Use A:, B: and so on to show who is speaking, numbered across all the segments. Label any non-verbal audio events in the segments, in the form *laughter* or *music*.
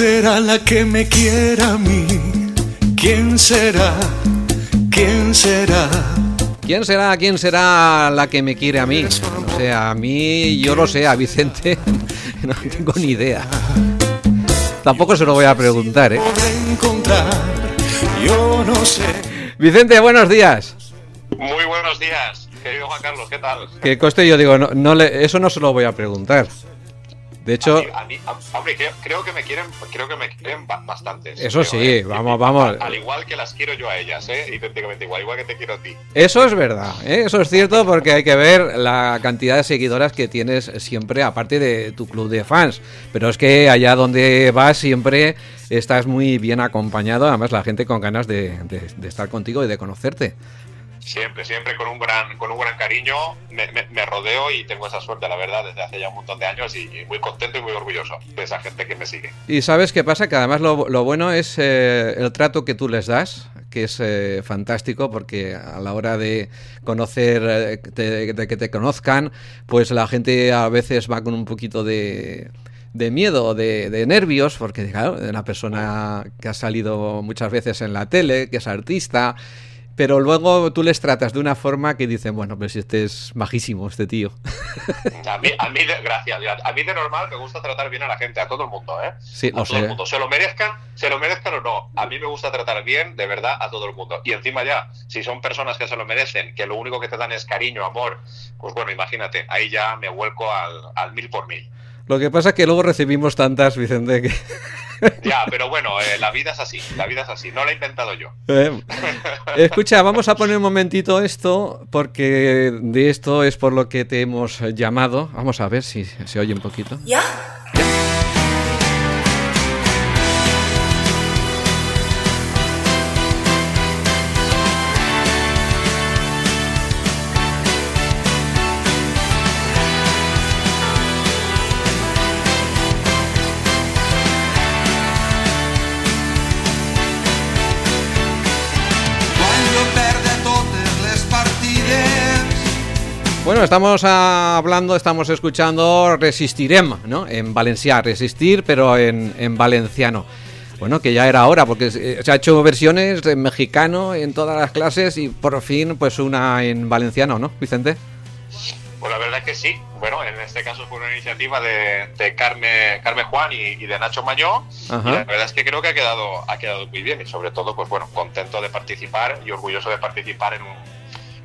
A: será la que me quiera a mí? ¿Quién será? ¿Quién será?
B: ¿Quién será, quién será la que me quiere a mí? O sea, a mí, yo lo sé, a Vicente *laughs* no tengo ni idea. Tampoco se lo voy a preguntar, ¿eh?
A: Yo no sé.
B: Vicente, buenos días.
C: Muy buenos días, querido Juan Carlos, ¿qué tal?
B: Que coste yo digo, no, no le, eso no se lo voy a preguntar. De hecho,
C: A mí- a mí- a- hombre, creo, creo que me quieren, creo que me quieren ba- bastantes.
B: Eso sí,
C: ¿eh?
B: vamos, vamos.
C: Al, al igual que las quiero yo a ellas, ¿eh? Idénticamente igual, igual que te quiero a ti.
B: eso es verdad, ¿eh? eso es cierto porque hay que ver la cantidad de seguidoras que tienes siempre, aparte de tu club de fans. Pero es que allá donde vas siempre estás muy bien acompañado, además la gente con ganas de, de- de estar contigo y de conocerte.
C: Siempre, siempre con un gran, con un gran cariño me, rodeo y tengo esa suerte, la verdad, desde hace ya un montón de años y, muy contento y muy orgulloso de esa gente que me sigue.
B: Y sabes qué pasa, que además lo, lo bueno es eh, el trato que tú les das, que es eh, fantástico porque a la hora de conocer, eh, de que te conozcan, pues la gente a veces va con un poquito de, de miedo, de, de nervios, porque claro, una persona que ha salido muchas veces en la tele, que es artista. Pero luego tú les tratas de una forma que dicen, bueno, pues este es majísimo, este tío. *laughs*
C: A mí, a mí de, gracias, a mí de normal me gusta tratar bien a la gente, a todo el mundo, ¿eh?
B: Sí,
C: a
B: lo
C: todo el
B: sé.
C: mundo. Se lo merezcan, se lo merezcan o no. A mí me gusta tratar bien, de verdad, a todo el mundo. Y encima ya, si son personas que se lo merecen, que lo único que te dan es cariño, amor, pues bueno, imagínate, ahí ya me vuelco al, al mil por mil.
B: Lo que pasa es que luego recibimos tantas, Vicente, que... *laughs* *laughs*
C: Ya, pero bueno, eh, la vida es así, la vida es así, no la he inventado yo. *laughs*
B: Eh, Escucha, vamos a poner un momentito esto, porque de esto es por lo que te hemos llamado. Vamos a ver si se oye un poquito.
D: ¿Ya?
B: Bueno, estamos hablando, estamos escuchando Resistirem, ¿no? En valencià, resistir, pero en, en valenciano. Bueno, que ya era hora, porque eh, se ha hecho versiones en mexicano en todas las clases y por fin, pues una en valenciano, ¿no, Vicente?
C: Pues la verdad es que sí. Bueno, en este caso fue una iniciativa de, de Carme, Carme Juan y, y de Nacho Mañó.
B: Ajá.
C: Y la verdad es que creo que ha quedado, ha quedado muy bien y sobre todo, pues bueno, contento de participar y orgulloso de participar en un,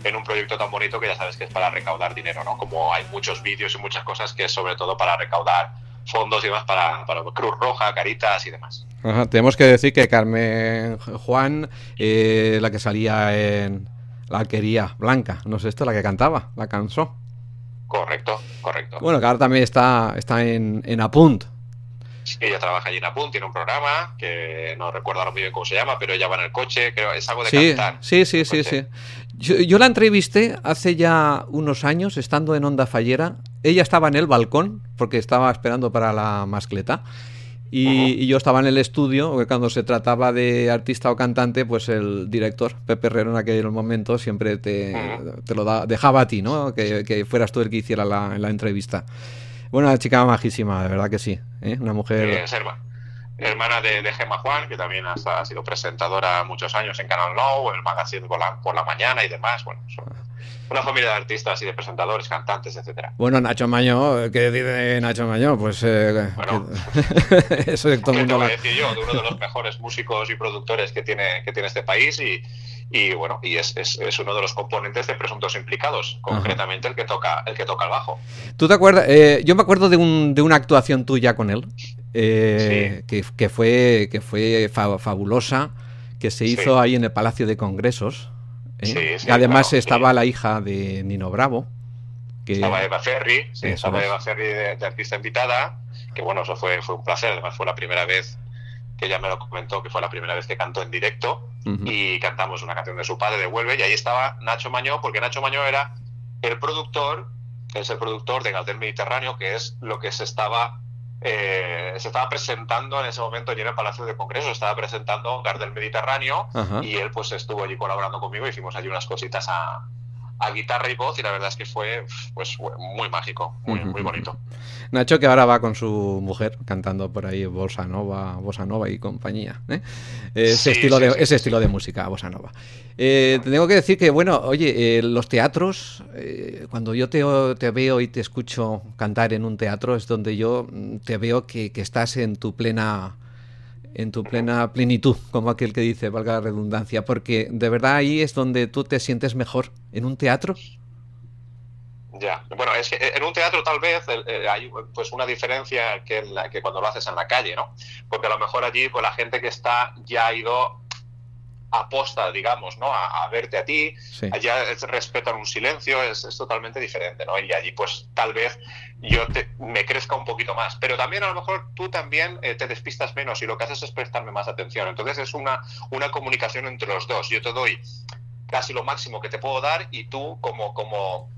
C: en un proyecto tan bonito que ya sabes que es para recaudar dinero, ¿no? Como hay muchos vídeos y muchas cosas que es sobre todo para recaudar fondos y demás para, para Cruz Roja, Caritas y demás.
B: Ajá, tenemos que decir que Carmen Juan, eh, la que salía en La Alquería Blanca, no sé esto, la que cantaba, la cansó.
C: Correcto, correcto.
B: Bueno, que ahora también está, está en, en Apunt.
C: Sí, ella trabaja allí en Apunt, tiene un programa que no recuerdo ahora muy bien cómo se llama, pero ella va en el coche, creo es algo de
B: Sí,
C: cantar.
B: sí, sí, sí, sí. Yo, yo la entrevisté hace ya unos años, estando en Onda Fallera. Ella estaba en el balcón, porque estaba esperando para la mascleta. Y, y yo estaba en el estudio, porque cuando se trataba de artista o cantante, pues el director, Pepe Herrero, en aquel momento siempre te, te lo da- dejaba a ti, ¿no? Que, que fueras tú el que hiciera la, la entrevista. Bueno, una chica majísima, de verdad que sí. ¿eh? Una mujer...
C: Eh, hermana de, de Gemma Juan, que también ha, ha sido presentadora muchos años en Canal Now, en el magazine por la, por la mañana y demás. Bueno, son una familia de artistas y de presentadores, cantantes, etcétera.
B: Bueno, Nacho Maño, ¿qué dice Nacho Maño? Pues eh,
C: Bueno. *laughs*
B: eso es todo el
C: ¿Qué te
B: mundo
C: voy a decir yo? De uno de los mejores músicos y productores que tiene, que tiene este país y, y bueno, y es, es, es uno de los componentes de presuntos implicados, concretamente el que toca el que toca el bajo.
B: ¿Tú te acuerdas? Eh, yo me acuerdo de, un- de una actuación tuya con él, eh, que, que fue, que fue fa- fabulosa, que se hizo
C: Sí.
B: ahí en el Palacio de Congresos. ¿eh?
C: Sí,
B: además
C: claro,
B: estaba la hija de Nino Bravo. Que,
C: Estaba Eva Ferri, estaba
B: es.
C: Eva Ferri de, de artista invitada, que bueno, eso fue, fue un placer, además fue la primera vez que ella me lo comentó, que fue la primera vez que cantó en directo y cantamos una canción de su padre, de Vuelve, y ahí estaba Nacho Mañó, porque Nacho Mañó era el productor, es el productor de Galdel Mediterráneo, que es lo que se estaba eh, se estaba presentando en ese momento allí en el Palacio de Congreso, estaba presentando Gardel Mediterráneo y él pues estuvo allí colaborando conmigo, hicimos allí unas cositas a, a guitarra y voz y la verdad es que fue pues muy mágico, muy, muy bonito.
B: Nacho que ahora va con su mujer cantando por ahí bossa nova, bossa nova y compañía. ¿eh? Ese, estilo, de, ese estilo de música, bossa nova. Eh, te tengo que decir que, bueno, oye, eh, los teatros, cuando yo te, te, veo y te escucho cantar en un teatro, es donde yo mm, te veo que, que estás en tu plena en tu plena plenitud, como aquel que dice, valga la redundancia, porque de verdad ahí es donde tú te sientes mejor, en un teatro.
C: Ya, bueno, es que en un teatro tal vez eh, hay pues una diferencia que, la, que cuando lo haces en la calle, ¿no? Porque a lo mejor allí pues la gente que está ya ha ido aposta, digamos, ¿no? A, verte a ti, allá respetan un silencio, es, es, totalmente diferente, ¿no? Y allí pues tal vez yo te, me crezca un poquito más, pero también a lo mejor tú también eh, te despistas menos y lo que haces es prestarme más atención. Entonces es una, una comunicación entre los dos. Yo te doy casi lo máximo que te puedo dar y tú como, como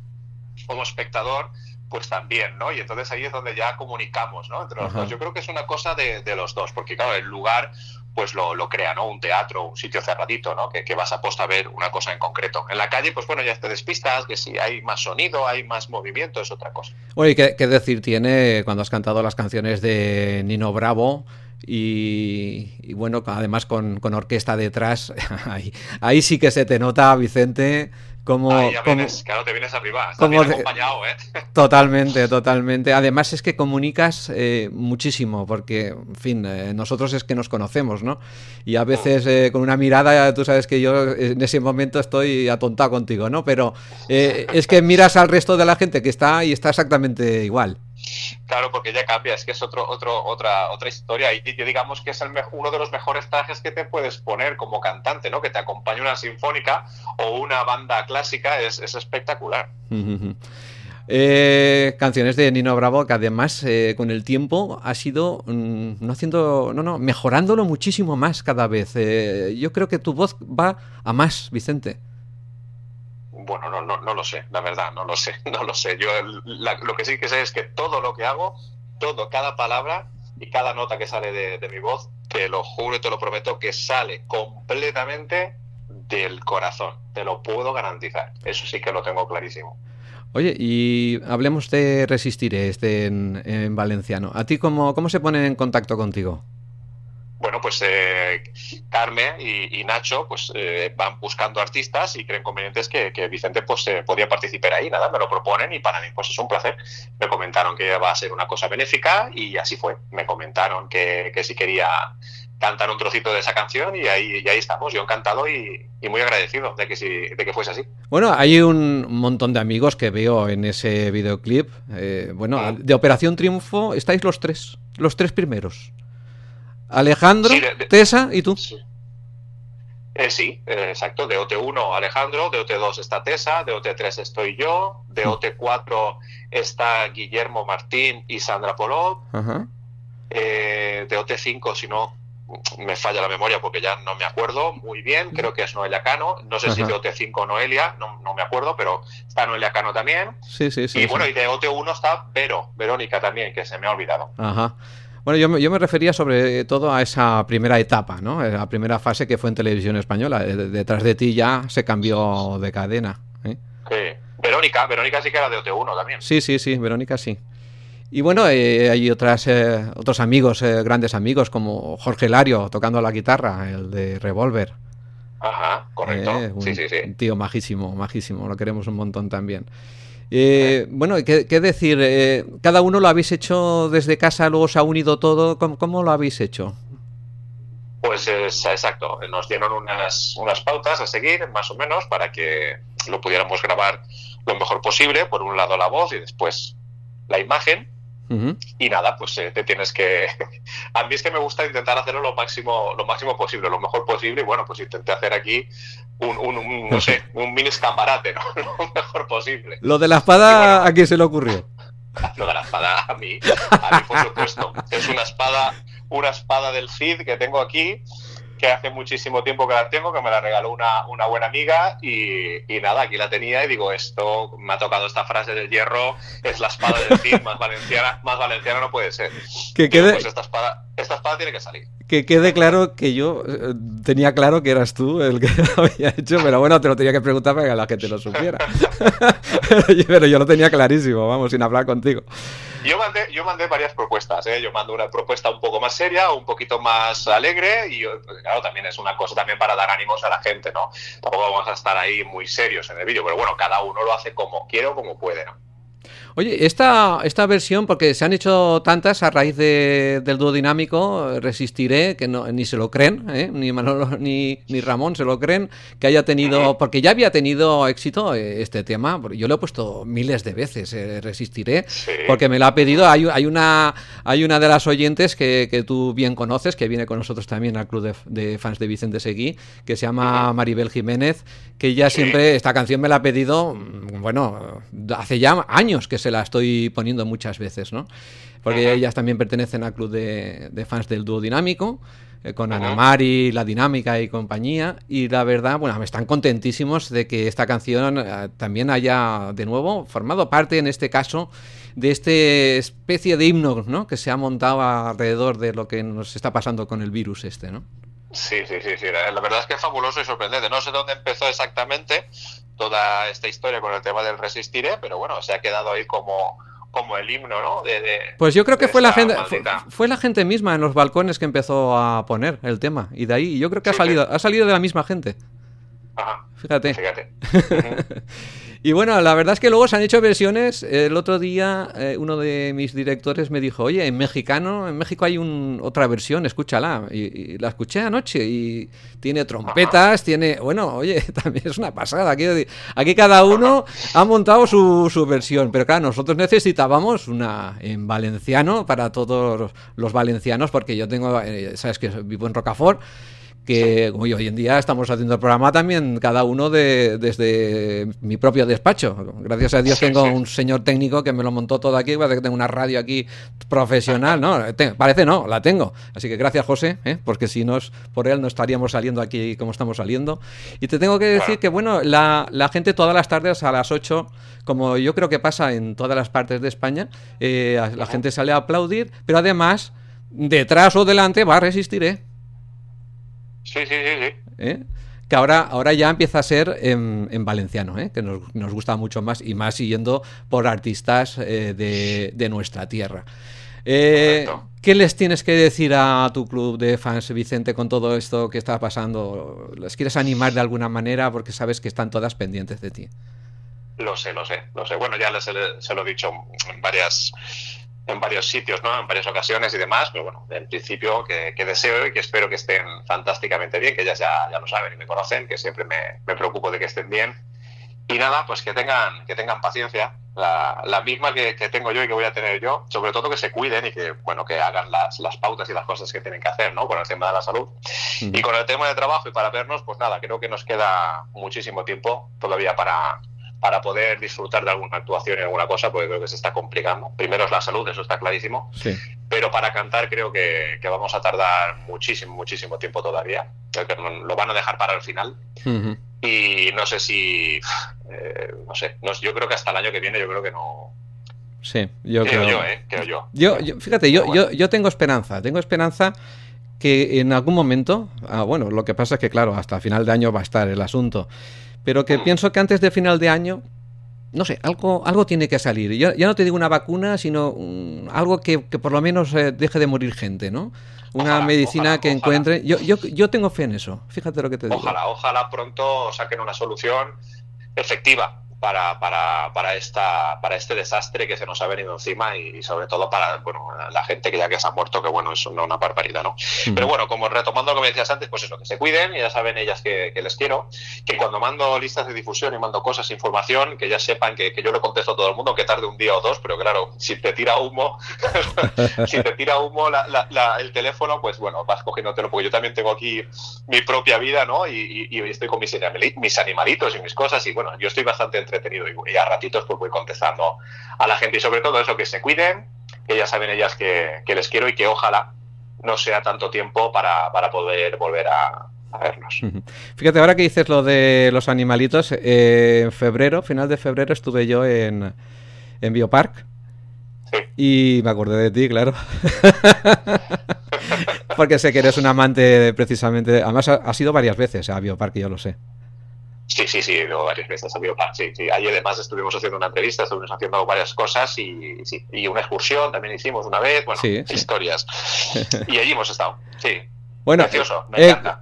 C: como espectador, pues también, ¿no? Y entonces ahí es donde ya comunicamos, ¿no? Entre los dos. Yo creo que es una cosa de, los dos, porque claro, el lugar pues lo, lo, crea, ¿no? Un teatro, un sitio cerradito, ¿no? Que, que, vas a posta a ver una cosa en concreto. En la calle, pues bueno, ya te despistas, que si hay más sonido, hay más movimiento, es otra cosa.
B: Oye, ¿qué, qué decir tiene cuando has cantado las canciones de Nino Bravo? Y, bueno, además con, con orquesta detrás, *laughs* ahí, ahí, sí que se te nota, Vicente, como,
C: claro, te vienes arriba. Estás acompañado, ¿eh? *laughs*
B: Totalmente, totalmente. Además es que comunicas eh, muchísimo, porque, en fin, eh, nosotros es que nos conocemos, ¿no? Y a veces mm. eh, con una mirada, tú sabes que yo en ese momento estoy atontado contigo, ¿no? Pero es que miras al resto de la gente que está y está exactamente igual.
C: Claro, porque ya cambia, es que es otro, otro, otra, otra historia. Y digamos que es el uno de los mejores trajes que te puedes poner como cantante, ¿no? Que te acompañe una sinfónica o una banda clásica, es, espectacular.
B: Eh, canciones de Nino Bravo que además eh, con el tiempo ha sido mm, no haciendo no no mejorándolo muchísimo más cada vez eh, yo creo que tu voz va a más Vicente
C: bueno, no, no, no lo sé, la verdad, no lo sé, *laughs* no lo sé. Yo lo que sí que sé es que todo lo que hago, todo, cada palabra y cada nota que sale de, mi voz, te lo juro y te lo prometo que sale completamente del corazón. Te lo puedo garantizar. Eso sí que lo tengo clarísimo.
B: Oye, y hablemos de Resistiré, este en, en valenciano. ¿A ti cómo, cómo se ponen en contacto contigo?
C: Bueno, pues eh, Carmen y, Nacho pues eh, van buscando artistas y creen convenientes que, Vicente pues eh, podía participar ahí, nada, me lo proponen y para mí pues es un placer. Me comentaron que va a ser una cosa benéfica y así fue. Me comentaron que, que si quería cantar un trocito de esa canción y ahí, ahí estamos, yo encantado y, muy agradecido de que, si, de que fuese así.
B: Bueno, hay un montón de amigos que veo en ese videoclip. bueno, mm. de Operación Triunfo estáis los tres, los tres primeros. Alejandro, Tesa y tú.
C: Sí, eh, sí eh, exacto. De OT1 Alejandro, de OT2 está Tesa, de OT3 estoy yo, de mm. OT4 está Guillermo Martín y Sandra Polov. Eh, de OT5, si no me falla la memoria porque ya no me acuerdo muy bien, creo que es Noelia Cano, no sé si de OT5 Noelia, no, no, me acuerdo, pero está Noelia Cano también.
B: Sí, sí, sí.
C: Y bueno, y de OT1 está Vero, Verónica también, que se me ha olvidado.
B: Ajá. Bueno, yo, yo, me refería sobre todo a esa primera etapa, ¿no? Eh, la primera fase que fue en televisión española. Detrás de ti ya se cambió de cadena. ¿eh?
C: Sí. Verónica, Verónica sí que era de OT1 también.
B: Sí, sí, sí, Verónica sí. Y bueno, eh, hay otras, otros amigos, grandes amigos, como Jorge Lario tocando la guitarra, el de Revolver.
C: Ajá, correcto. sí, sí, sí.
B: Un tío majísimo, majísimo, lo queremos un montón también. Eh, bueno, ¿qué, decir? Eh, ¿Cada uno lo habéis hecho desde casa, luego se ha unido todo? ¿Cómo, lo habéis hecho?
C: Pues es, exacto, nos dieron unas, unas pautas a seguir, más o menos, para que lo pudiéramos grabar lo mejor posible. Por un lado la voz y después la imagen. Y nada, pues eh, te tienes que. *laughs* a mí es que me gusta intentar hacerlo lo máximo, lo máximo posible, lo mejor posible. Y bueno, pues intenté hacer aquí un, un, no sé, *laughs* un mini escaparate, ¿no? *laughs* lo mejor posible.
B: Lo de la espada, ¿a quién se le ocurrió?
C: Lo de la espada, a mí, a mí por supuesto. Es una espada, una espada del Cid que tengo aquí que hace muchísimo tiempo que la tengo, que me la regaló una, una buena amiga y, nada, aquí la tenía y digo, esto me ha tocado esta frase del hierro, es la espada del Cid, más valenciana, más valenciana no puede ser.
B: Que quede, pues esta espada...
C: esta espada tiene que salir.
B: Que quede claro que yo eh, tenía claro que eras tú el que *laughs* lo había hecho, pero bueno, te lo tenía que preguntar para que la gente lo supiera. *laughs* pero yo lo tenía clarísimo, vamos, sin hablar contigo.
C: Yo mandé, yo mandé varias propuestas, ¿eh? yo mando una propuesta un poco más seria, un poquito más alegre y pues, claro, también es una cosa también para dar ánimos a la gente, ¿no? Tampoco vamos a estar ahí muy serios en el vídeo, pero bueno, cada uno lo hace como quiere o como puede, ¿no?
B: Oye, esta, esta versión, porque se han hecho tantas a raíz de, del dúo dinámico, Resistiré, que no, ni se lo creen, ¿eh? ni Manolo *laughs* ni, ni, Ramón se lo creen, que haya tenido, porque ya había tenido éxito eh, este tema, yo lo he puesto miles de veces, eh, Resistiré, porque me lo ha pedido, hay, hay, una, hay una de las oyentes que, que, tú bien conoces, que viene con nosotros también al club de, de fans de Vicente Seguí, que se llama Maribel Jiménez, que ya siempre, esta canción me la ha pedido, mm, bueno, hace ya años que se la estoy poniendo muchas veces, ¿no? Porque ellas también pertenecen al club de, de fans del dúo dinámico, eh, con uh -huh. Ana Mari, La Dinámica y compañía, y la verdad, bueno, están contentísimos de que esta canción eh, también haya de nuevo formado parte, en este caso, de esta especie de himno, ¿no? Que se ha montado alrededor de lo que nos está pasando con el virus este, ¿no?
C: Sí, sí, sí, sí. La verdad es que es fabuloso y sorprendente. No sé dónde empezó exactamente toda esta historia con el tema del resistiré, pero bueno, se ha quedado ahí como, como el himno, ¿no? De, de,
B: pues yo creo que fue la gente fue, fue, la gente misma en los balcones que empezó a poner el tema y de ahí yo creo que sí, ha salido sí. ha salido de la misma gente.
C: Ajá.
B: Fíjate.
C: Fíjate. *laughs*
B: Y bueno, la verdad es que luego se han hecho versiones. El otro día eh, uno de mis directores me dijo, oye, en mexicano, en México hay un, otra versión, escúchala. Y, la escuché anoche y tiene trompetas, tiene... Bueno, oye, *laughs* también es una pasada. Aquí, aquí cada uno ha montado su, su, versión. Pero claro, nosotros necesitábamos una en valenciano para todos los valencianos, porque yo tengo, eh, sabes que vivo en Rocafort que como hoy en día estamos haciendo el programa también cada uno de, desde mi propio despacho. Gracias a Dios tengo un señor técnico que me lo montó todo aquí, parece que tengo una radio aquí profesional, ¿no? Parece no, la tengo. Así que gracias José, ¿eh? porque si no es por él no estaríamos saliendo aquí como estamos saliendo. Y te tengo que decir que bueno, la, la gente todas las tardes a las 8, como yo creo que pasa en todas las partes de España, eh, la gente sale a aplaudir, pero además detrás o delante va a resistir, ¿eh?
C: Sí, sí, sí, sí.
B: ¿Eh? Que ahora, ahora ya empieza a ser en, en valenciano, ¿eh? que nos, nos, gusta mucho más y más siguiendo por artistas eh, de, de, nuestra tierra. Eh, ¿Qué les tienes que decir a tu club de fans, Vicente, con todo esto que está pasando? ¿Les quieres animar de alguna manera? Porque sabes que están todas pendientes de ti.
C: Lo sé, lo sé, lo sé. Bueno, ya les, se lo he dicho en varias en varios sitios, ¿no? En varias ocasiones y demás, pero bueno, en principio que, que, deseo y que espero que estén fantásticamente bien, que ellas ya, ya lo saben y me conocen, que siempre me, me, preocupo de que estén bien. Y nada, pues que tengan, que tengan paciencia, la, la misma que, que, tengo yo y que voy a tener yo, sobre todo que se cuiden y que, bueno, que hagan las, las pautas y las cosas que tienen que hacer, ¿no? Con el tema de la salud. Mm. Y con el tema de trabajo y para vernos, pues nada, creo que nos queda muchísimo tiempo todavía para, para poder disfrutar de alguna actuación y alguna cosa, porque creo que se está complicando. Primero es la salud, eso está clarísimo.
B: Sí.
C: Pero para cantar creo que, que, vamos a tardar muchísimo, muchísimo tiempo todavía. Creo que lo van a dejar para el final. Uh -huh. Y no sé si, *sighs* eh, no sé, no, yo creo que hasta el año que viene yo creo que no,
B: Sí, yo
C: creo,
B: creo
C: yo, ¿eh? creo yo.
B: yo, yo fíjate, yo, bueno. yo, yo tengo esperanza, tengo esperanza que en algún momento, ah, bueno, lo que pasa es que claro, hasta final de año va a estar el asunto, pero que pienso que antes de final de año, no sé, algo, algo tiene que salir. Yo, ya no te digo una vacuna, sino um, algo que, que, por lo menos eh, deje de morir gente, ¿no? Una ojalá, medicina ojalá, que ojalá. encuentre. Yo, yo, yo tengo fe en eso, fíjate lo que te digo.
C: Ojalá, ojalá pronto saquen una solución efectiva para, para, para, esta, para este desastre que se nos ha venido encima y, sobre todo para bueno, la gente que ya que se ha muerto, que bueno, es una, una barbaridad, ¿no? Mm. Pero bueno, como retomando lo que me decías antes, pues eso, que se cuiden, y ya saben ellas que, que, les quiero, que cuando mando listas de difusión y mando cosas, información, que ya sepan que, que yo le contesto a todo el mundo, que tarde un día o dos, pero claro, si te tira humo, *laughs* si te tira humo la, la, el teléfono, pues bueno, vas cogiéndotelo, porque yo también tengo aquí mi propia vida, ¿no? Y, y, y estoy con mis, mis animalitos y mis cosas, y bueno, yo estoy bastante entretenido y, a ratitos pues voy contestando a la gente y sobre todo eso, que se cuiden, que ya saben ellas que, que les quiero y que ojalá no sea tanto tiempo para, para poder volver a, a vernos.
B: Fíjate, ahora que dices lo de los animalitos, eh, en febrero, final de febrero, estuve yo en, en Biopark Y me acordé de ti, claro. *laughs* Porque sé que eres un amante precisamente. Además, ha, sido varias veces a Bioparque, yo lo sé.
C: Sí, sí, sí, ido varias veces a Bioparque. Sí, sí. Ayer además estuvimos haciendo una entrevista, estuvimos haciendo varias cosas y, sí. y una excursión también hicimos una vez. Bueno, historias. *laughs* y allí hemos estado, sí.
B: Bueno,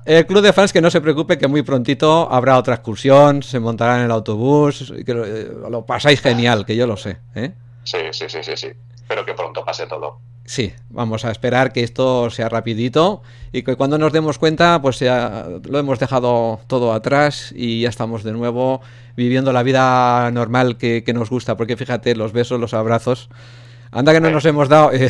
B: el, club de fans que no se preocupe que muy prontito habrá otra excursión, se montará en el autobús, que lo, eh, lo pasáis genial, que yo lo sé. ¿eh?
C: Sí, sí, sí, sí, sí. Espero que pronto pase todo.
B: Sí, vamos a esperar que esto sea rapidito y que cuando nos demos cuenta, pues ya lo hemos dejado todo atrás y ya estamos de nuevo viviendo la vida normal que, que nos gusta. Porque fíjate, los besos, los abrazos, Anda que no nos hemos dado.
C: Eh, *laughs*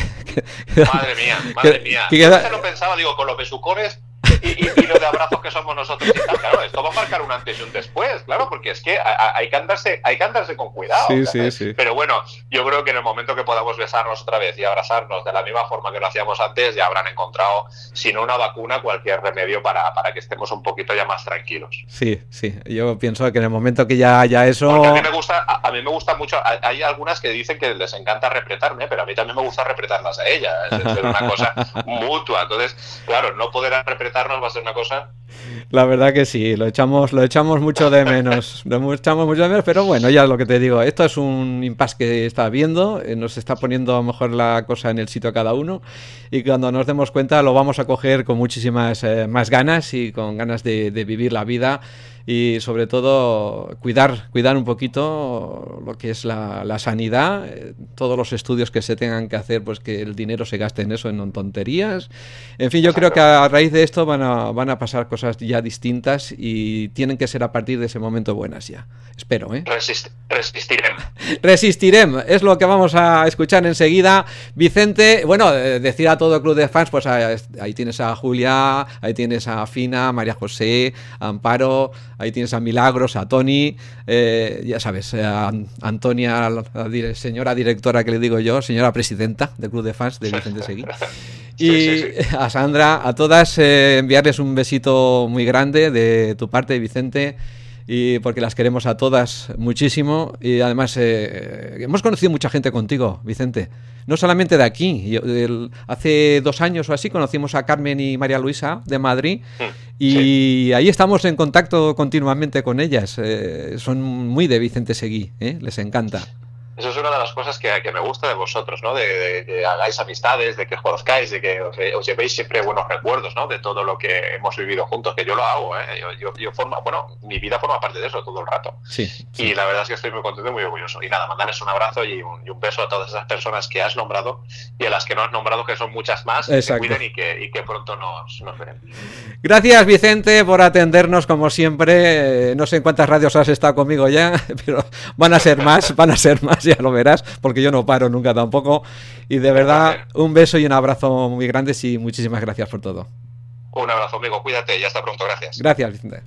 C: madre mía, madre mía. Yo se lo pensaba, digo, con los besucones y, y, lo de abrazos que somos nosotros y tal, claro, esto va a marcar un antes y un después, claro, porque es que hay que andarse, hay que andarse con cuidado.
B: Sí, sí, sí.
C: Pero bueno, yo creo que en el momento que podamos besarnos otra vez y abrazarnos de la misma forma que lo hacíamos antes, ya habrán encontrado, si no una vacuna, cualquier remedio para, para que estemos un poquito ya más tranquilos.
B: Sí, sí. Yo pienso que en el momento que ya haya eso.
C: a mí me gusta, a, mí me gusta mucho. Hay algunas que dicen que les encanta repretarme, pero a mí también me gusta repretarlas a ellas. Es, una cosa mutua. Entonces, claro, no poder repretarnos va a ser una cosa
B: la verdad que sí, lo echamos, lo echamos mucho de menos. *laughs* Lo echamos mucho de menos, pero bueno, ya lo que te digo, esto es un impasse que está viendo, eh, nos está poniendo a mejor la cosa en el sitio a cada uno, y cuando nos demos cuenta lo vamos a coger con muchísimas eh, más ganas y con ganas de vivir la vida y sobre todo cuidar, cuidar un poquito lo que es la, la, sanidad, eh, todos los estudios que se tengan que hacer, pues que el dinero se gaste en eso, en tonterías. En fin, yo creo que a raíz de esto van a, van a pasar cosas ya distintas y tienen que ser a partir de ese momento buenas ya. Espero, ¿eh?
C: resistiremos. *laughs*
B: Resistiremos, es lo que vamos a escuchar enseguida. Vicente, bueno, eh, decir a todo el club de fans, pues ahí tienes a Julia, ahí tienes a Fina, María José, Amparo, Ahí tienes a Milagros, a Tony, eh, ya sabes, a Antonia, la, señora directora que le digo yo, señora presidenta del Club de Fans de Vicente Seguí. *laughs* Y *laughs* a Sandra, a todas eh, enviarles un besito muy grande de tu parte, Vicente y porque las queremos a todas muchísimo y además eh, hemos conocido mucha gente contigo, Vicente. No solamente de aquí, hace dos años o así conocimos a Carmen y María Luisa de Madrid mm, y ahí estamos en contacto continuamente con ellas. Eh, son muy de Vicente Seguí, ¿eh? les encanta.
C: Eso es una de las cosas que, que me gusta de vosotros, ¿no? De, que hagáis amistades, de que conozcáis, de que os, llevéis siempre buenos recuerdos, ¿no? De todo lo que hemos vivido juntos, que yo lo hago, ¿eh? Yo, yo, forma, bueno, mi vida forma parte de eso todo el rato.
B: Sí,
C: Y la verdad es que estoy muy contento y muy orgulloso. Y nada, mandarles un abrazo y un, beso a todas esas personas que has nombrado y a las que no has nombrado, que son muchas más, que se cuiden y que, y que pronto nos, nos veremos.
B: Gracias, Vicente, por atendernos como siempre. No sé en cuántas radios has estado conmigo ya, *laughs* pero van a ser más, van a ser más ya lo verás, porque yo no paro nunca tampoco. Y de verdad, un beso y un abrazo muy grandes y muchísimas gracias por todo.
C: Un abrazo, amigo, cuídate y hasta pronto, gracias.
B: Gracias, Vicente.